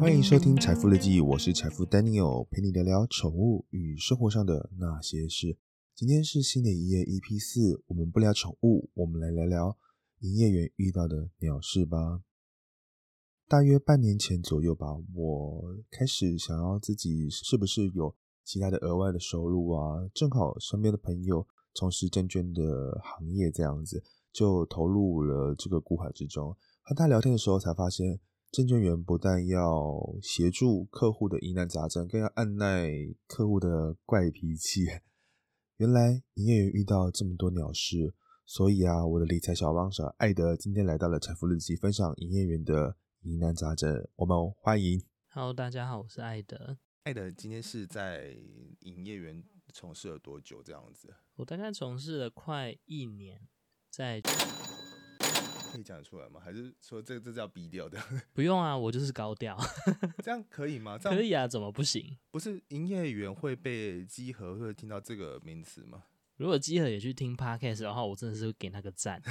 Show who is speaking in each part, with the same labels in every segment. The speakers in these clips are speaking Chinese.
Speaker 1: 欢迎收听《财富日记》，我是财富 Daniel，陪你聊聊宠物与生活上的那些事。今天是新的一页 EP 四，我们不聊宠物，我们来聊聊营业员遇到的鸟事吧。大约半年前左右吧，我开始想要自己是不是有其他的额外的收入啊？正好身边的朋友从事证券的行业，这样子就投入了这个股海之中。和他聊天的时候，才发现证券员不但要协助客户的疑难杂症，更要按耐客户的怪脾气。原来营业员遇到这么多鸟事，所以啊，我的理财小帮手艾德今天来到了财富日记，分享营业员的疑难杂症。我们欢迎。
Speaker 2: Hello，大家好，我是艾德。
Speaker 1: 艾德今天是在营业员从事了多久？这样子？
Speaker 2: 我大概从事了快一年，在。
Speaker 1: 可以讲得出来吗？还是说这这叫低调的？
Speaker 2: 不用啊，我就是高调。
Speaker 1: 这样可以吗？
Speaker 2: 可以啊，怎么不行？
Speaker 1: 不是营业员会被集合会听到这个名词吗？
Speaker 2: 如果集合也去听 podcast 的话，我真的是给那个赞。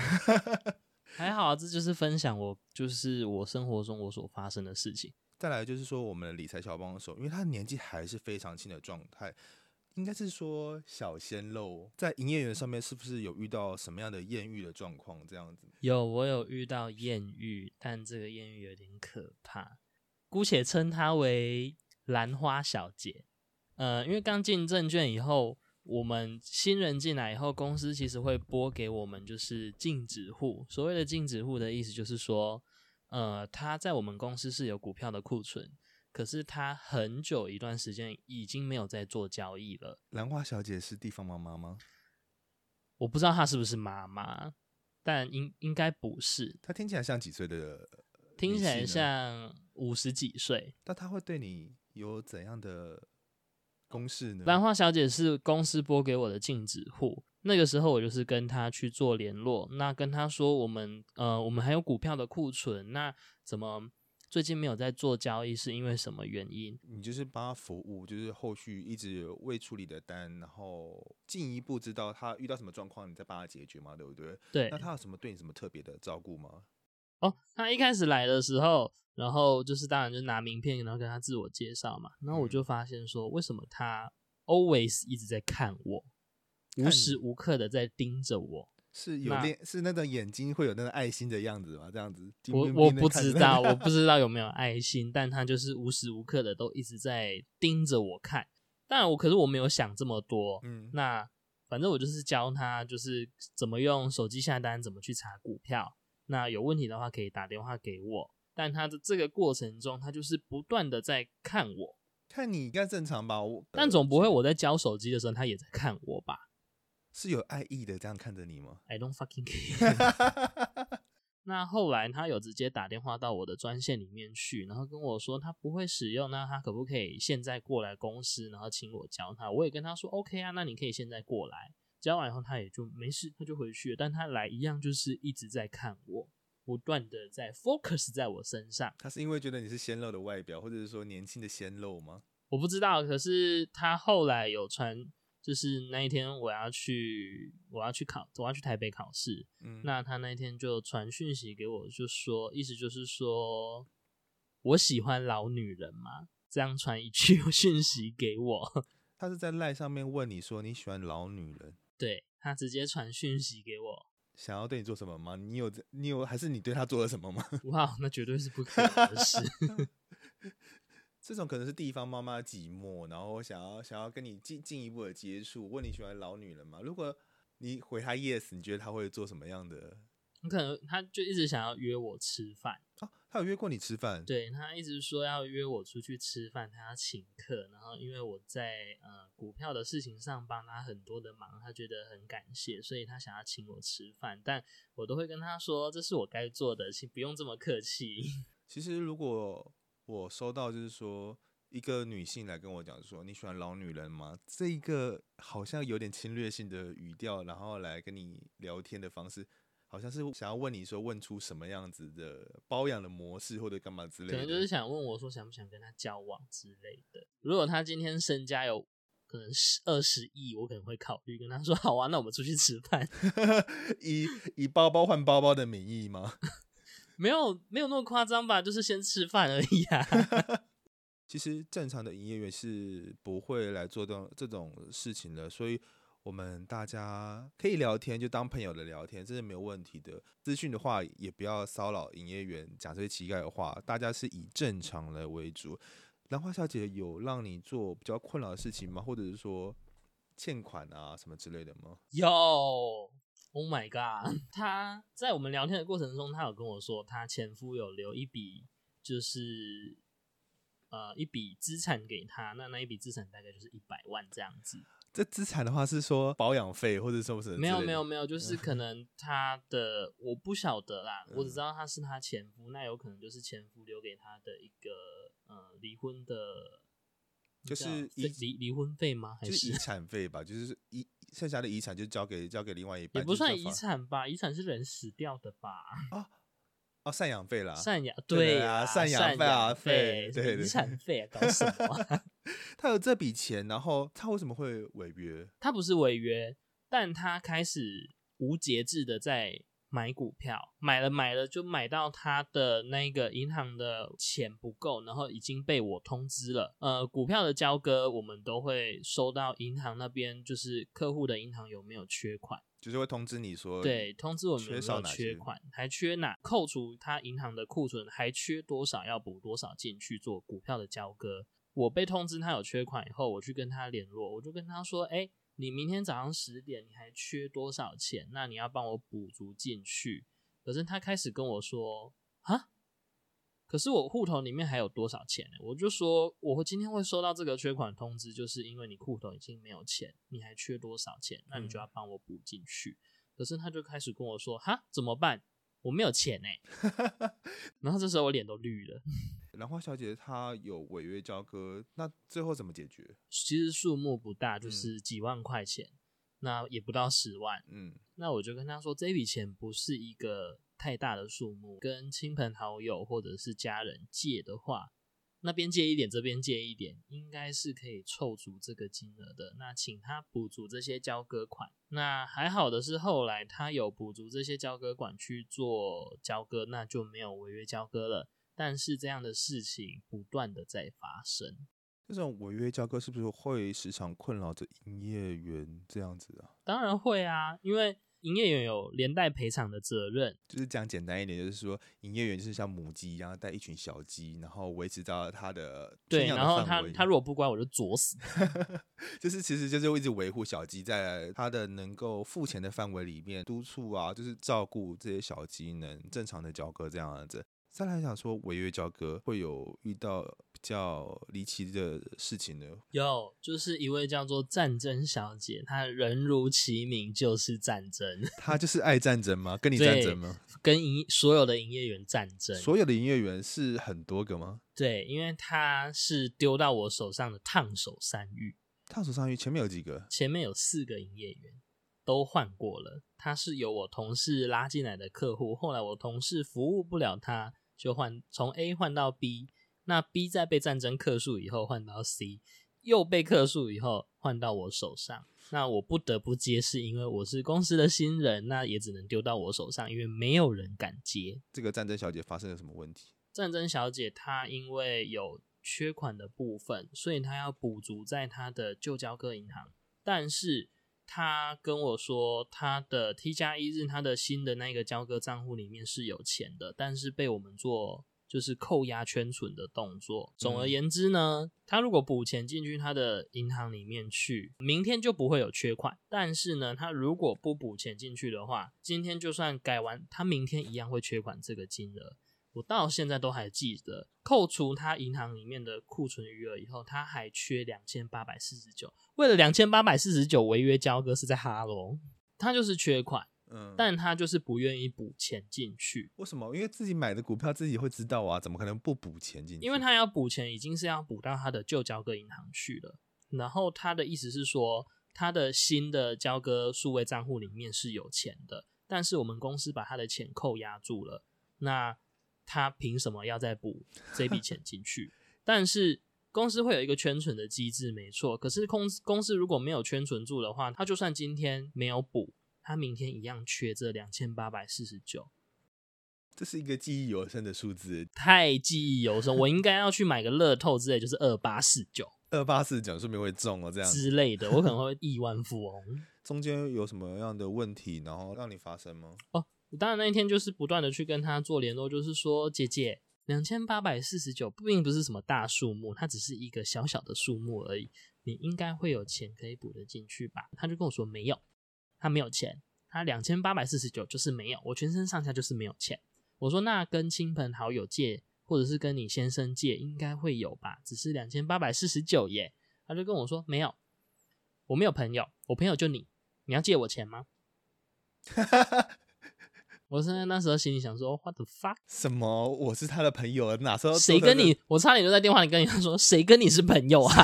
Speaker 2: 还好，这就是分享我就是我生活中我所发生的事情。
Speaker 1: 再来就是说我们的理财小帮手，因为他年纪还是非常轻的状态。应该是说小鲜肉在营业员上面是不是有遇到什么样的艳遇的状况？这样子
Speaker 2: 有，我有遇到艳遇，但这个艳遇有点可怕，姑且称她为兰花小姐。呃，因为刚进证券以后，我们新人进来以后，公司其实会拨给我们就是禁止户。所谓的禁止户的意思就是说，呃，他在我们公司是有股票的库存。可是他很久一段时间已经没有在做交易了。
Speaker 1: 兰花小姐是地方妈妈吗？
Speaker 2: 我不知道她是不是妈妈，但应应该不是。
Speaker 1: 她听起来像几岁的？
Speaker 2: 听起来像五十几岁。
Speaker 1: 那她会对你有怎样的公式呢？
Speaker 2: 兰花小姐是公司拨给我的禁止户，那个时候我就是跟她去做联络，那跟她说我们呃我们还有股票的库存，那怎么？最近没有在做交易，是因为什么原因？
Speaker 1: 你就是帮他服务，就是后续一直未处理的单，然后进一步知道他遇到什么状况，你再帮他解决嘛，对不对？
Speaker 2: 对。
Speaker 1: 那他有什么对你什么特别的照顾吗？
Speaker 2: 哦，他一开始来的时候，然后就是当然就拿名片，然后跟他自我介绍嘛。然后我就发现说，为什么他 always 一直在看我，无时无刻的在盯着我。
Speaker 1: 是有恋，是那种眼睛会有那个爱心的样子吗？这样子，
Speaker 2: 我我不知道，我 不知道有没有爱心，但他就是无时无刻的都一直在盯着我看。当然，我可是我没有想这么多，嗯，那反正我就是教他，就是怎么用手机下单，怎么去查股票。那有问题的话可以打电话给我。但他的这个过程中，他就是不断的在看我，
Speaker 1: 看你应该正常吧？我
Speaker 2: 但总不会我在教手机的时候，他也在看我吧？
Speaker 1: 是有爱意的这样看着你吗
Speaker 2: ？I don't fucking care。那后来他有直接打电话到我的专线里面去，然后跟我说他不会使用，那他可不可以现在过来公司，然后请我教他？我也跟他说 OK 啊，那你可以现在过来。教完以后他也就没事，他就回去了。但他来一样就是一直在看我，不断的在 focus 在我身上。
Speaker 1: 他是因为觉得你是鲜肉的外表，或者是说年轻的鲜肉吗？
Speaker 2: 我不知道，可是他后来有传。就是那一天我要去，我要去考，我要去台北考试。嗯，那他那天就传讯息给我，就说意思就是说我喜欢老女人嘛，这样传一句 讯息给我。
Speaker 1: 他是在赖上面问你说你喜欢老女人？
Speaker 2: 对他直接传讯息给我，
Speaker 1: 想要对你做什么吗？你有你有还是你对他做了什么吗？
Speaker 2: 哇，那绝对是不可能的事。
Speaker 1: 这种可能是地方妈妈寂寞，然后想要想要跟你进进一步的接触，问你喜欢老女人吗？如果你回他 yes，你觉得他会做什么样的？
Speaker 2: 你可能他就一直想要约我吃饭
Speaker 1: 啊，他有约过你吃饭？
Speaker 2: 对他一直说要约我出去吃饭，他要请客，然后因为我在呃股票的事情上帮他很多的忙，他觉得很感谢，所以他想要请我吃饭，但我都会跟他说这是我该做的，请不用这么客气。
Speaker 1: 其实如果我收到就是说一个女性来跟我讲说你喜欢老女人吗？这一个好像有点侵略性的语调，然后来跟你聊天的方式，好像是想要问你说问出什么样子的包养的模式或者干嘛之类的，
Speaker 2: 可能就是想问我说想不想跟他交往之类的。如果他今天身家有可能十二十亿，我可能会考虑跟他说好啊，那我们出去吃饭。
Speaker 1: 以以包包换包包的名义吗？
Speaker 2: 没有没有那么夸张吧，就是先吃饭而已啊。
Speaker 1: 其实正常的营业员是不会来做这种这种事情的，所以我们大家可以聊天，就当朋友的聊天，这是没有问题的。资讯的话，也不要骚扰营业员，讲这些乞丐的话。大家是以正常来为主。兰花小姐有让你做比较困扰的事情吗？或者是说欠款啊什么之类的吗？
Speaker 2: 有，Oh my god！他在我们聊天的过程中，他有跟我说，他前夫有留一笔，就是呃一笔资产给他，那那一笔资产大概就是一百万这样子。
Speaker 1: 这资产的话是说保养费或者什么什么
Speaker 2: 没有没有没有，就是可能他的我不晓得啦，我只知道他是他前夫，那有可能就是前夫留给他的一个呃离婚的，
Speaker 1: 就是
Speaker 2: 离离婚费吗？还
Speaker 1: 是遗 产费吧？就是遗剩下的遗产就交给交给另外一
Speaker 2: 半，也不算遗产吧？遗产是人死掉的吧？
Speaker 1: 啊。哦，赡养费啦，
Speaker 2: 赡养对
Speaker 1: 啊，赡
Speaker 2: 养
Speaker 1: 费啊，
Speaker 2: 费，
Speaker 1: 对
Speaker 2: 遗产费啊，搞什么？
Speaker 1: 他有这笔钱，然后他为什么会违约？
Speaker 2: 他不是违约，但他开始无节制的在买股票，买了买了就买到他的那个银行的钱不够，然后已经被我通知了。呃，股票的交割我们都会收到银行那边，就是客户的银行有没有缺款。
Speaker 1: 就是会通知你说，
Speaker 2: 对，通知我们有没有缺款，还缺哪，扣除他银行的库存，还缺多少，要补多少进去做股票的交割。我被通知他有缺款以后，我去跟他联络，我就跟他说，哎，你明天早上十点你还缺多少钱？那你要帮我补足进去。可是他开始跟我说，啊。可是我户头里面还有多少钱呢？我就说我会今天会收到这个缺款通知，就是因为你户头已经没有钱，你还缺多少钱？那你就要帮我补进去。可是他就开始跟我说：“哈，怎么办？我没有钱呢。”然后这时候我脸都绿了。
Speaker 1: 兰花小姐她有违约交割，那最后怎么解决？
Speaker 2: 其实数目不大，就是几万块钱，那也不到十万。嗯，那我就跟她说，这笔钱不是一个。太大的数目，跟亲朋好友或者是家人借的话，那边借一点，这边借一点，应该是可以凑足这个金额的。那请他补足这些交割款。那还好的是，后来他有补足这些交割款去做交割，那就没有违约交割了。但是这样的事情不断的在发生，
Speaker 1: 这种违约交割是不是会时常困扰着营业员这样子啊？
Speaker 2: 当然会啊，因为。营业员有连带赔偿的责任，
Speaker 1: 就是讲简单一点，就是说营业员就是像母鸡一样带一群小鸡，然后维持到它的
Speaker 2: 对，然后他他如果不乖，我就啄死。
Speaker 1: 就是其实就是一直维护小鸡在它的能够付钱的范围里面，督促啊，就是照顾这些小鸡能正常的交割这样子。再来想说违约交割会有遇到比较离奇的事情呢？
Speaker 2: 有，就是一位叫做战争小姐，她人如其名，就是战争。
Speaker 1: 她就是爱战争吗？跟你战争吗？
Speaker 2: 跟营所有的营业员战争。
Speaker 1: 所有的营业员是很多个吗？
Speaker 2: 对，因为她是丢到我手上的烫手山芋。
Speaker 1: 烫手山芋前面有几个？
Speaker 2: 前面有四个营业员，都换过了。他是由我同事拉进来的客户，后来我同事服务不了他。就换从 A 换到 B，那 B 在被战争克数以后换到 C，又被克数以后换到我手上，那我不得不接，是因为我是公司的新人，那也只能丢到我手上，因为没有人敢接。
Speaker 1: 这个战争小姐发生了什么问题？
Speaker 2: 战争小姐她因为有缺款的部分，所以她要补足在她的旧交割银行，但是。他跟我说，他的 T 加一日，他的新的那个交割账户里面是有钱的，但是被我们做就是扣押圈存的动作。总而言之呢，他如果补钱进去他的银行里面去，明天就不会有缺款。但是呢，他如果不补钱进去的话，今天就算改完，他明天一样会缺款这个金额。我到现在都还记得，扣除他银行里面的库存余额以后，他还缺两千八百四十九。为了两千八百四十九违约交割是在哈罗，他就是缺款，嗯，但他就是不愿意补钱进去。
Speaker 1: 为什么？因为自己买的股票自己会知道啊，怎么可能不补钱进去？
Speaker 2: 因为他要补钱，已经是要补到他的旧交割银行去了。然后他的意思是说，他的新的交割数位账户里面是有钱的，但是我们公司把他的钱扣押住了。那他凭什么要再补这笔钱进去？但是公司会有一个圈存的机制，没错。可是公公司如果没有圈存住的话，他就算今天没有补，他明天一样缺这两千八百四十九。
Speaker 1: 这是一个记忆犹深的数字，
Speaker 2: 太记忆犹深。我应该要去买个乐透之类，就是二八四九、
Speaker 1: 二八四九，说明会中哦，这样
Speaker 2: 之类的，我可能会亿万富翁。
Speaker 1: 中间有什么样的问题，然后让你发生吗？
Speaker 2: 哦，当然那一天就是不断的去跟他做联络，就是说姐姐，两千八百四十九并不是什么大数目，它只是一个小小的数目而已，你应该会有钱可以补得进去吧？他就跟我说没有，他没有钱，他两千八百四十九就是没有，我全身上下就是没有钱。我说那跟亲朋好友借，或者是跟你先生借，应该会有吧？只是两千八百四十九耶。他就跟我说没有，我没有朋友，我朋友就你，你要借我钱吗？我现在那时候心里想说，What the fuck？
Speaker 1: 什么？我是他的朋友，哪时候
Speaker 2: 谁跟你？我差点就在电话里跟你说，谁跟你是朋友啊？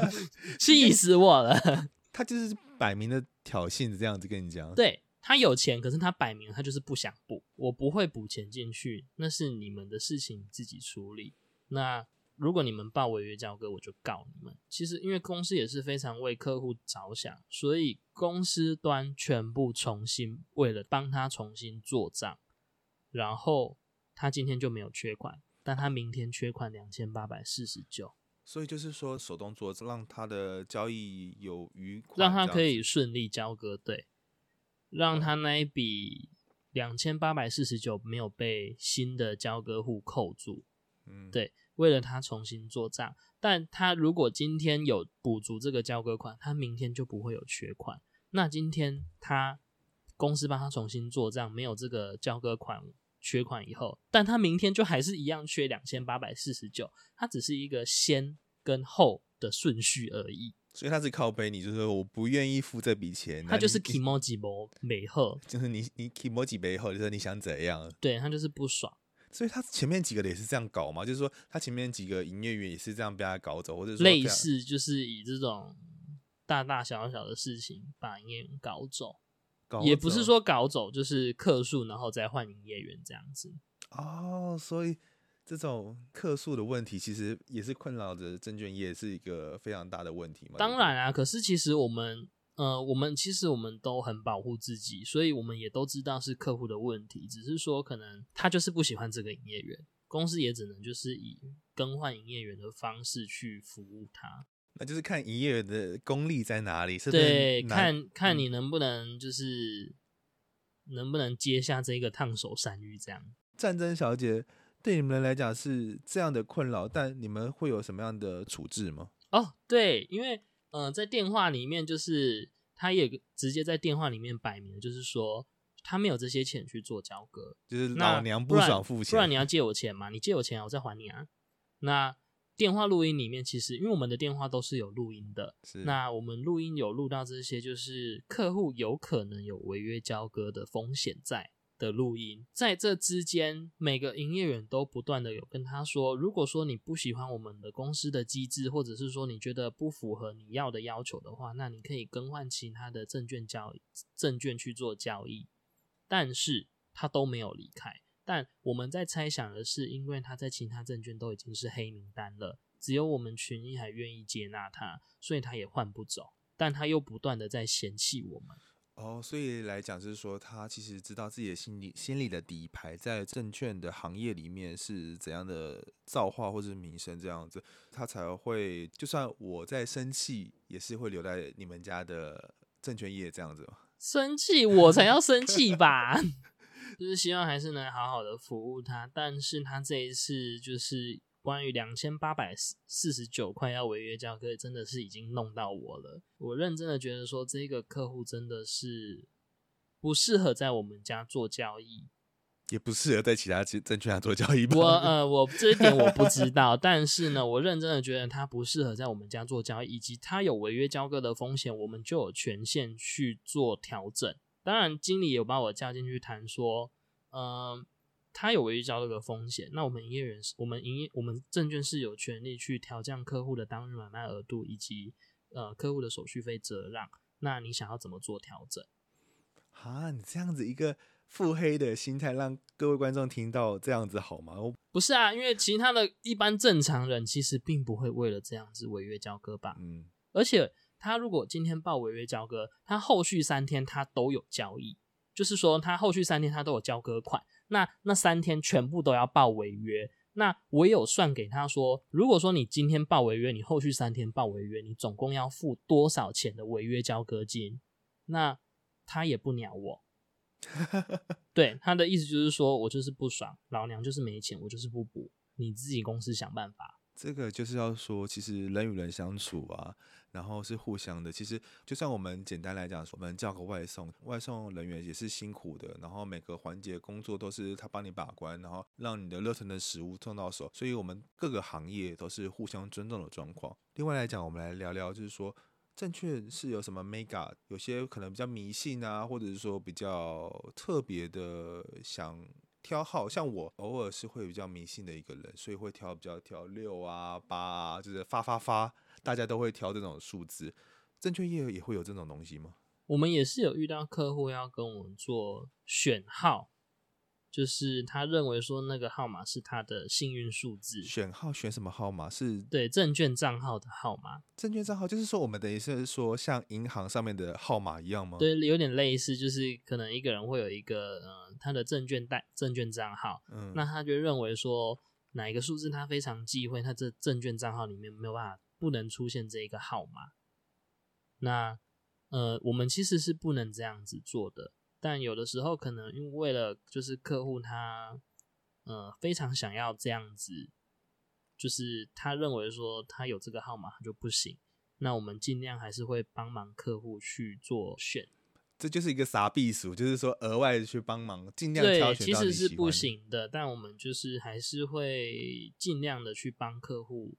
Speaker 2: 气死我了！
Speaker 1: 他就是摆明的挑衅，这样子跟你讲。
Speaker 2: 对。他有钱，可是他摆明他就是不想补，我不会补钱进去，那是你们的事情，自己处理。那如果你们报违约交割，我就告你们。其实因为公司也是非常为客户着想，所以公司端全部重新为了帮他重新做账，然后他今天就没有缺款，但他明天缺款两千八百四十九。
Speaker 1: 所以就是说手动做，让他的交易有余，
Speaker 2: 让他可以顺利交割，对。让他那一笔两千八百四十九没有被新的交割户扣住，嗯，对，为了他重新做账，但他如果今天有补足这个交割款，他明天就不会有缺款。那今天他公司帮他重新做账，没有这个交割款缺款以后，但他明天就还是一样缺两千八百四十九，它只是一个先跟后的顺序而已。
Speaker 1: 所以他是靠背你，就是说我不愿意付这笔钱。
Speaker 2: 他就是 kimoji 没后，
Speaker 1: 就是你你 kimoji 没后，就是你想怎样？
Speaker 2: 对他就是不爽。
Speaker 1: 所以他前面几个也是这样搞嘛，就是说他前面几个营业员也是这样被他搞走，或者说
Speaker 2: 类似就是以这种大大小小的事情把营业员搞走，也不是说搞走，就是客数然后再换营业员这样子。
Speaker 1: 哦，所以。这种客诉的问题，其实也是困扰着证券业，是一个非常大的问题嘛。
Speaker 2: 当然啊，可是其实我们，呃，我们其实我们都很保护自己，所以我们也都知道是客户的问题，只是说可能他就是不喜欢这个营业员，公司也只能就是以更换营业员的方式去服务他。
Speaker 1: 那就是看营业员的功力在哪里，是
Speaker 2: 对，看看你能不能就是能不能接下这个烫手山芋这样。
Speaker 1: 战争小姐。对你们来讲是这样的困扰，但你们会有什么样的处置吗？
Speaker 2: 哦，对，因为呃，在电话里面就是他也直接在电话里面摆明，就是说他没有这些钱去做交割，
Speaker 1: 就是老娘不爽付钱，
Speaker 2: 不然你要借我钱嘛？你借我钱，我再还你啊。那电话录音里面其实，因为我们的电话都是有录音的，那我们录音有录到这些，就是客户有可能有违约交割的风险在。的录音，在这之间，每个营业员都不断的有跟他说，如果说你不喜欢我们的公司的机制，或者是说你觉得不符合你要的要求的话，那你可以更换其他的证券交易证券去做交易。但是他都没有离开，但我们在猜想的是，因为他在其他证券都已经是黑名单了，只有我们群益还愿意接纳他，所以他也换不走，但他又不断的在嫌弃我们。
Speaker 1: 哦，所以来讲就是说，他其实知道自己的心理心理的底牌在证券的行业里面是怎样的造化或者是名声这样子，他才会就算我在生气，也是会留在你们家的证券业这样子。
Speaker 2: 生气我才要生气吧，就是希望还是能好好的服务他，但是他这一次就是。关于两千八百四四十九块要违约交割，真的是已经弄到我了。我认真的觉得说，这个客户真的是不适合在我们家做交易，
Speaker 1: 也不适合在其他证券做交易。
Speaker 2: 我呃，我这一点我不知道，但是呢，我认真的觉得他不适合在我们家做交易，以及他有违约交割的风险，我们就有权限去做调整。当然，经理有把我叫进去谈说，嗯。他有违约交割的风险，那我们营业员是，我们营业，我们证券是有权利去调降客户的当日买卖额度以及呃客户的手续费折让。那你想要怎么做调整？
Speaker 1: 啊，你这样子一个腹黑的心态，让各位观众听到这样子好吗？我
Speaker 2: 不是啊，因为其他的一般正常人其实并不会为了这样子违约交割吧。
Speaker 1: 嗯，
Speaker 2: 而且他如果今天报违约交割，他后续三天他都有交易，就是说他后续三天他都有交割款，那那三天全部都要报违约。那我有算给他说，如果说你今天报违约，你后续三天报违约，你总共要付多少钱的违约交割金？那他也不鸟我。对他的意思就是说，我就是不爽，老娘就是没钱，我就是不补，你自己公司想办法。
Speaker 1: 这个就是要说，其实人与人相处啊，然后是互相的。其实就算我们简单来讲，我们叫个外送，外送人员也是辛苦的，然后每个环节工作都是他帮你把关，然后让你的热腾的食物送到手。所以，我们各个行业都是互相尊重的状况。另外来讲，我们来聊聊，就是说。证券是有什么 mega？有些可能比较迷信啊，或者是说比较特别的想挑号，像我偶尔是会比较迷信的一个人，所以会挑比较挑六啊八啊，就是发发发，大家都会挑这种数字。证券业也会有这种东西吗？
Speaker 2: 我们也是有遇到客户要跟我们做选号。就是他认为说那个号码是他的幸运数字，
Speaker 1: 选号选什么号码是？
Speaker 2: 对，证券账号的号码。
Speaker 1: 证券账号就是说我们等于是说像银行上面的号码一样吗？
Speaker 2: 对，有点类似，就是可能一个人会有一个呃他的证券代证券账号，嗯，那他就认为说哪一个数字他非常忌讳，他这证券账号里面没有办法不能出现这一个号码。那呃，我们其实是不能这样子做的。但有的时候可能因为为了就是客户他呃非常想要这样子，就是他认为说他有这个号码他就不行，那我们尽量还是会帮忙客户去做选，
Speaker 1: 这就是一个傻避暑，就是说额外去帮忙尽量挑选
Speaker 2: 其实是不行的，但我们就是还是会尽量的去帮客户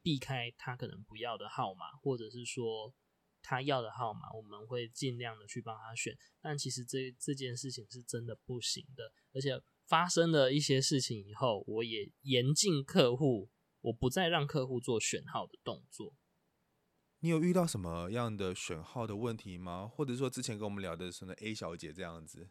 Speaker 2: 避开他可能不要的号码，或者是说。他要的号码，我们会尽量的去帮他选，但其实这这件事情是真的不行的，而且发生了一些事情以后，我也严禁客户，我不再让客户做选号的动作。
Speaker 1: 你有遇到什么样的选号的问题吗？或者说之前跟我们聊的什么 A 小姐这样子？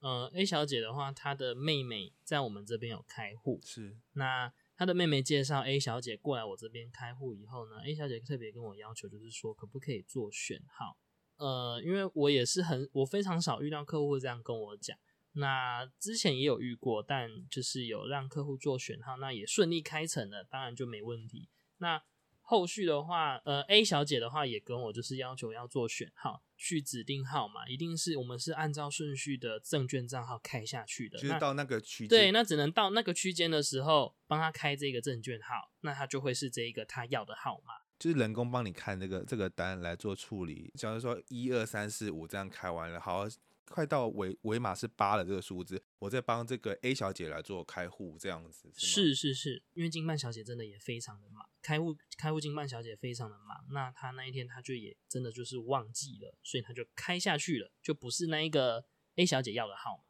Speaker 2: 嗯，A 小姐的话，她的妹妹在我们这边有开户，
Speaker 1: 是
Speaker 2: 那。他的妹妹介绍 A 小姐过来我这边开户以后呢，A 小姐特别跟我要求，就是说可不可以做选号？呃，因为我也是很，我非常少遇到客户这样跟我讲。那之前也有遇过，但就是有让客户做选号，那也顺利开成了，当然就没问题。那后续的话，呃，A 小姐的话也跟我就是要求要做选号。去指定号码，一定是我们是按照顺序的证券账号开下去的。
Speaker 1: 就是到那个区间，
Speaker 2: 对，那只能到那个区间的时候帮他开这个证券号，那他就会是这一个他要的号码。
Speaker 1: 就是人工帮你看这个这个单来做处理。假如说一二三四五这样开完了，好。快到尾尾码是八的这个数字，我在帮这个 A 小姐来做开户，这样子
Speaker 2: 是是是，因为金办小姐真的也非常的忙，开户开户金办小姐非常的忙，那她那一天她就也真的就是忘记了，所以她就开下去了，就不是那一个 A 小姐要的号码。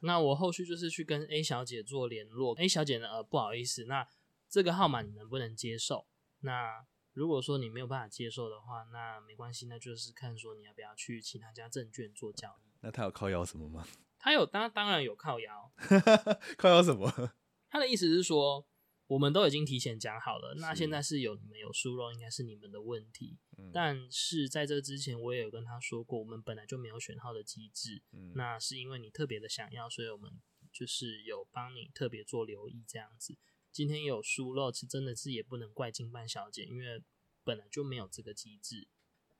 Speaker 2: 那我后续就是去跟 A 小姐做联络，A 小姐呢，呃，不好意思，那这个号码你能不能接受？那如果说你没有办法接受的话，那没关系，那就是看说你要不要去其他家证券做交易。
Speaker 1: 那他有靠腰什么吗？
Speaker 2: 他有，当当然有靠腰。
Speaker 1: 靠腰什么？
Speaker 2: 他的意思是说，我们都已经提前讲好了，那现在是有你们有疏漏，应该是你们的问题。但是在这之前，我也有跟他说过，我们本来就没有选号的机制。那是因为你特别的想要，所以我们就是有帮你特别做留意这样子。今天有疏漏，其实真的是也不能怪金办小姐，因为本来就没有这个机制。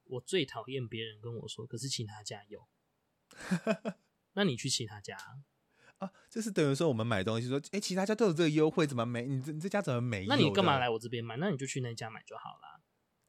Speaker 2: 我最讨厌别人跟我说，可是其他家有。那你去其他家
Speaker 1: 啊？就是等于说我们买东西说，哎，其他家都有这个优惠，怎么没？你这你这家怎么没有？
Speaker 2: 那你干嘛来我这边买？那你就去那家买就好了。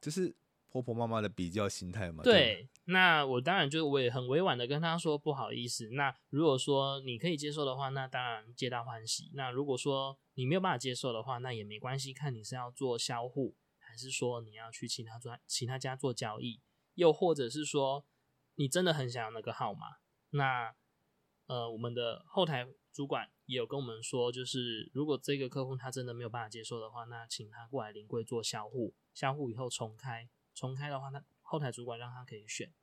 Speaker 1: 就是婆婆妈妈的比较心态嘛。
Speaker 2: 对，那我当然就是我也很委婉的跟他说不好意思。那如果说你可以接受的话，那当然皆大欢喜。那如果说你没有办法接受的话，那也没关系，看你是要做销户，还是说你要去其他专其他家做交易，又或者是说。你真的很想要那个号码，那呃，我们的后台主管也有跟我们说，就是如果这个客户他真的没有办法接受的话，那请他过来临柜做销户，销户以后重开，重开的话，那后台主管让他可以选。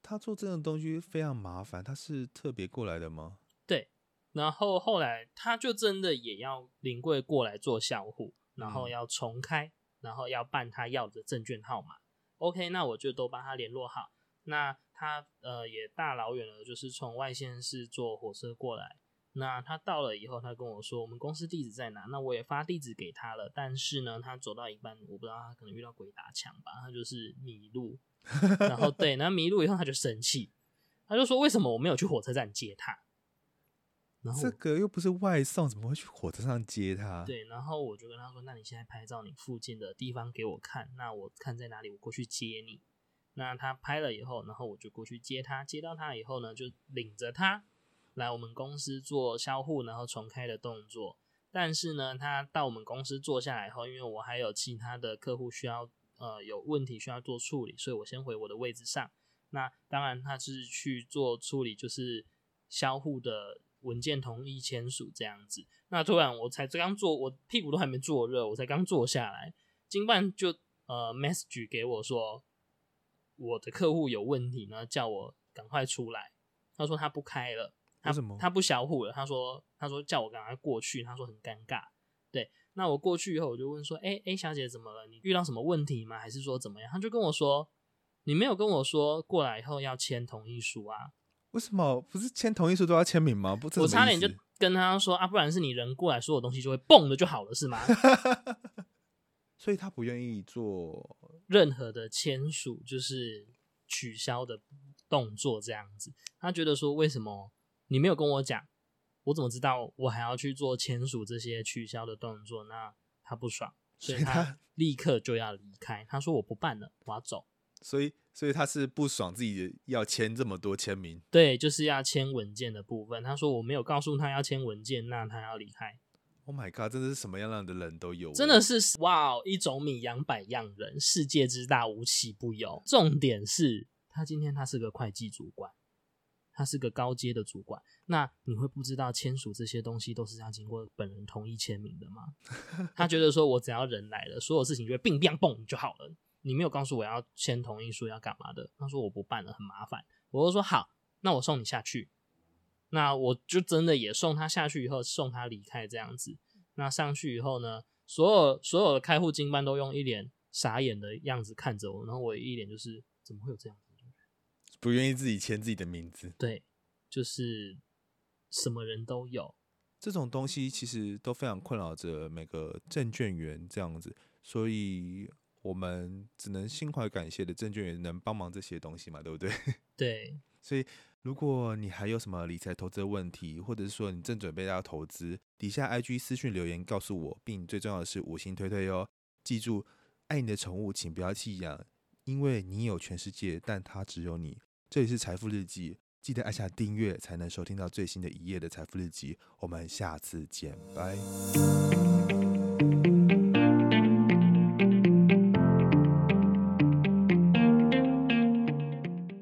Speaker 1: 他做这种东西非常麻烦，他是特别过来的吗？
Speaker 2: 对，然后后来他就真的也要临柜过来做销户，然后
Speaker 1: 嗯
Speaker 2: 要重开，然后要办他要的证券号码。OK，那我就都帮他联络好。那他呃也大老远的，就是从外县市坐火车过来。那他到了以后，他跟我说我们公司地址在哪？那我也发地址给他了。但是呢，他走到一半，我不知道他可能遇到鬼打墙吧，他就是迷路。然后对，然后迷路以后他就生气，他就说为什么我没有去火车站接他？然后
Speaker 1: 这个又不是外送，怎么会去火车上接他？，
Speaker 2: 对，然后我就跟他说：“那你现在拍照你附近的地方给我看，那我看在哪里，我过去接你。”那他拍了以后，然后我就过去接他，接到他以后呢，就领着他来我们公司做销户，然后重开的动作。但是呢，他到我们公司坐下来后，因为我还有其他的客户需要呃有问题需要做处理，所以我先回我的位置上。那当然他是去做处理，就是销户的文件同意签署这样子。那突然我才刚坐，我屁股都还没坐热，我才刚坐下来，经办就呃 message 给我说我的客户有问题呢，叫我赶快出来。他说他不开了，他
Speaker 1: 什么
Speaker 2: 他不销户了？他说他说叫我赶快过去，他说很尴尬。对，那我过去以后，我就问说，哎、哎、小姐怎么了？你遇到什么问题吗？还是说怎么样？他就跟我说，你没有跟我说过来以后要签同意书啊。
Speaker 1: 为什么不是签同意书都要签名吗？不，
Speaker 2: 我差点就跟他说啊，不然是你人过来，所有东西就会蹦的就好了，是吗？
Speaker 1: 所以他不愿意做。
Speaker 2: 任何的签署就是取消的动作，这样子。他觉得说，为什么你没有跟我讲？我怎么知道我还要去做签署这些取消的动作？那他不爽，所以他 立刻就要离开。他说我不办了，我要走。
Speaker 1: 所以，所以他是不爽自己要签这么多签名。
Speaker 2: 对，就是要签文件的部分。他说我没有告诉他要签文件，那他要离开。
Speaker 1: Oh my god，真的是什么样的人都有欸，
Speaker 2: 真的是哇，哦一种米养百样人，世界之大无奇不有。重点是他今天他是个会计主管，他是个高阶的主管。那你会不知道签署这些东西都是要经过本人同意签名的吗？他觉得说我只要人来了，所有事情就会并并蹦就好了。你没有告诉我要签同意书要干嘛的？他说我不办了，很麻烦。我就说好，那我送你下去。那我就真的也送他下去以后，送他离开这样子。那上去以后呢，所有所有的开户经办都用一脸傻眼的样子看着我，然后我一脸就是怎么会有这样子的人？
Speaker 1: 不愿意自己签自己的名字。
Speaker 2: 对，就是什么人都有。
Speaker 1: 这种东西其实都非常困扰着每个证券员这样子，所以我们只能心怀感谢的证券员能帮忙这些东西嘛，对不对？
Speaker 2: 对，
Speaker 1: 所以如果你还有什么理财投资的问题，或者是说你正准备要投资，底下 IG 私讯留言告诉我，并最重要的是五星推推哟。记住，爱你的宠物，请不要弃养，因为你有全世界，但它只有你。这里是财富日记，记得按下订阅，才能收听到最新的一页的财富日记。我们下次见，拜。